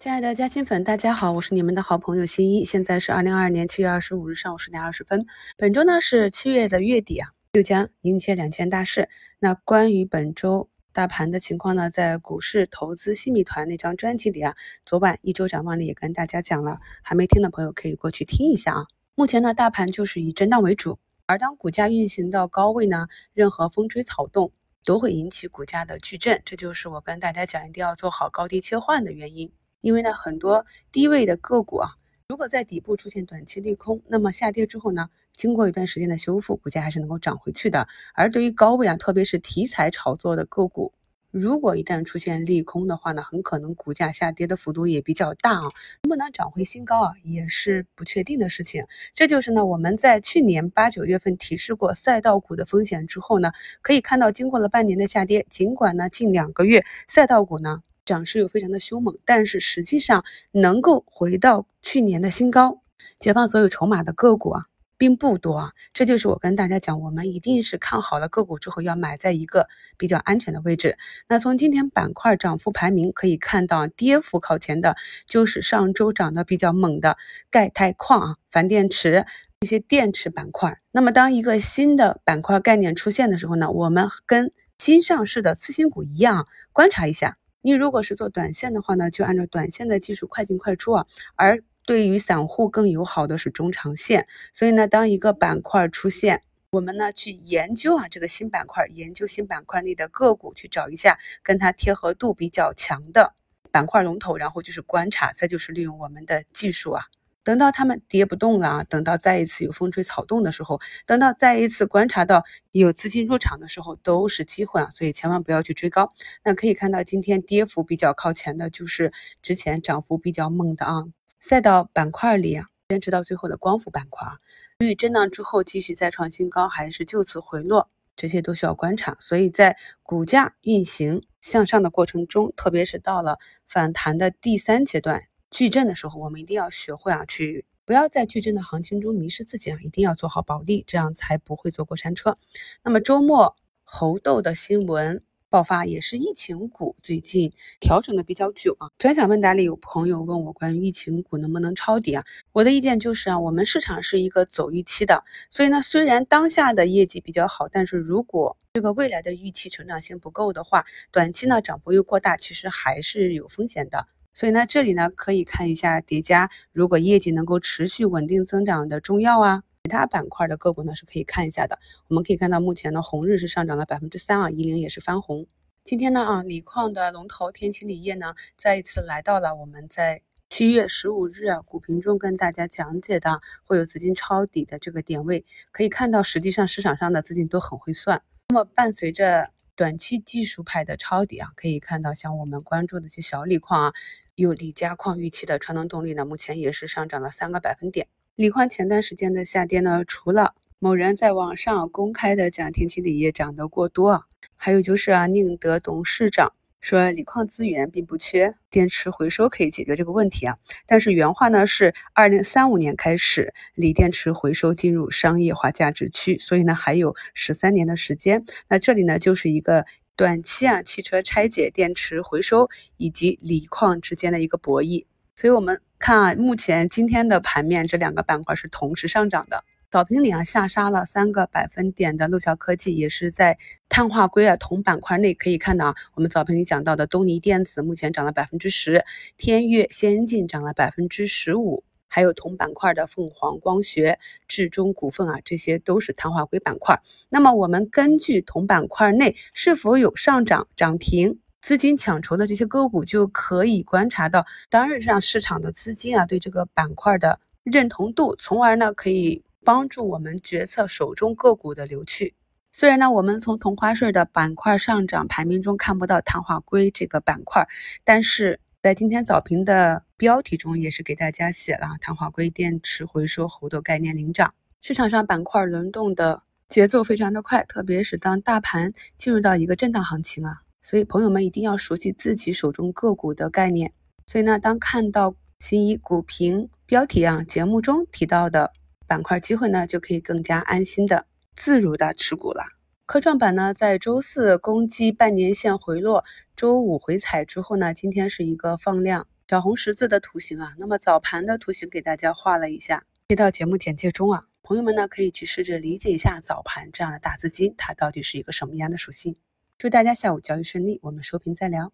亲爱的嘉兴粉，大家好，我是你们的好朋友新一。现在是二零二二年七月二十五日上午十点二十分。本周呢是七月的月底啊，又将迎接两件大事。那关于本周大盘的情况呢，在股市投资新米团那张专辑里啊，昨晚一周展望里也跟大家讲了，还没听的朋友可以过去听一下啊。目前呢，大盘就是以震荡为主，而当股价运行到高位呢，任何风吹草动都会引起股价的巨震，这就是我跟大家讲一定要做好高低切换的原因。因为呢，很多低位的个股啊，如果在底部出现短期利空，那么下跌之后呢，经过一段时间的修复，股价还是能够涨回去的。而对于高位啊，特别是题材炒作的个股，如果一旦出现利空的话呢，很可能股价下跌的幅度也比较大啊，能不能涨回新高啊，也是不确定的事情。这就是呢，我们在去年八九月份提示过赛道股的风险之后呢，可以看到经过了半年的下跌，尽管呢近两个月赛道股呢。涨势又非常的凶猛，但是实际上能够回到去年的新高，解放所有筹码的个股啊，并不多啊。这就是我跟大家讲，我们一定是看好了个股之后，要买在一个比较安全的位置。那从今天板块涨幅排名可以看到，跌幅靠前的就是上周涨得比较猛的钙钛矿啊、钒电池一些电池板块。那么当一个新的板块概念出现的时候呢，我们跟新上市的次新股一样，观察一下。你如果是做短线的话呢，就按照短线的技术快进快出啊。而对于散户更友好的是中长线。所以呢，当一个板块出现，我们呢去研究啊这个新板块，研究新板块内的个股，去找一下跟它贴合度比较强的板块龙头，然后就是观察，再就是利用我们的技术啊。等到他们跌不动了啊，等到再一次有风吹草动的时候，等到再一次观察到有资金入场的时候，都是机会啊，所以千万不要去追高。那可以看到今天跌幅比较靠前的，就是之前涨幅比较猛的啊，赛道板块里啊，坚持到最后的光伏板块，至于震荡之后继续再创新高，还是就此回落，这些都需要观察。所以在股价运行向上的过程中，特别是到了反弹的第三阶段。矩阵的时候，我们一定要学会啊，去不要在矩阵的行情中迷失自己啊，一定要做好保利，这样才不会坐过山车。那么周末猴痘的新闻爆发，也是疫情股最近调整的比较久啊。专享问答里有朋友问我关于疫情股能不能抄底啊？我的意见就是啊，我们市场是一个走预期的，所以呢，虽然当下的业绩比较好，但是如果这个未来的预期成长性不够的话，短期呢涨幅又过大，其实还是有风险的。所以呢，这里呢可以看一下叠加，如果业绩能够持续稳定增长的中药啊，其他板块的个股呢是可以看一下的。我们可以看到，目前呢红日是上涨了百分之三啊，夷陵也是翻红。今天呢啊，锂矿的龙头天齐锂业呢再一次来到了我们在七月十五日啊股评中跟大家讲解的会有资金抄底的这个点位，可以看到，实际上市场上的资金都很会算。那么伴随着短期技术派的抄底啊，可以看到像我们关注的一些小锂矿啊，有锂加矿预期的传动动力呢，目前也是上涨了三个百分点。锂矿前段时间的下跌呢，除了某人在网上公开的讲天齐锂业涨得过多啊，还有就是啊宁德董事长。说锂矿资源并不缺，电池回收可以解决这个问题啊。但是原话呢是二零三五年开始，锂电池回收进入商业化价值区，所以呢还有十三年的时间。那这里呢就是一个短期啊汽车拆解电池回收以及锂矿之间的一个博弈。所以我们看啊，目前今天的盘面这两个板块是同时上涨的。早评里啊下杀了三个百分点的陆桥科技，也是在碳化硅啊铜板块内可以看到啊，我们早评里讲到的东尼电子目前涨了百分之十，天越先进涨了百分之十五，还有同板块的凤凰光学、智中股份啊，这些都是碳化硅板块。那么我们根据同板块内是否有上涨、涨停、资金抢筹的这些个股，就可以观察到当日上市场的资金啊对这个板块的认同度，从而呢可以。帮助我们决策手中个股的流去。虽然呢，我们从同花顺的板块上涨排名中看不到碳化硅这个板块，但是在今天早评的标题中也是给大家写了碳化硅电池回收猴痘概念领涨。市场上板块轮动的节奏非常的快，特别是当大盘进入到一个震荡行情啊，所以朋友们一定要熟悉自己手中个股的概念。所以呢，当看到新一股评标题啊，节目中提到的。板块机会呢，就可以更加安心的自如的持股了。科创板呢，在周四攻击半年线回落，周五回踩之后呢，今天是一个放量小红十字的图形啊。那么早盘的图形给大家画了一下，贴到节目简介中啊。朋友们呢可以去试着理解一下早盘这样的大资金，它到底是一个什么样的属性。祝大家下午交易顺利，我们收评再聊。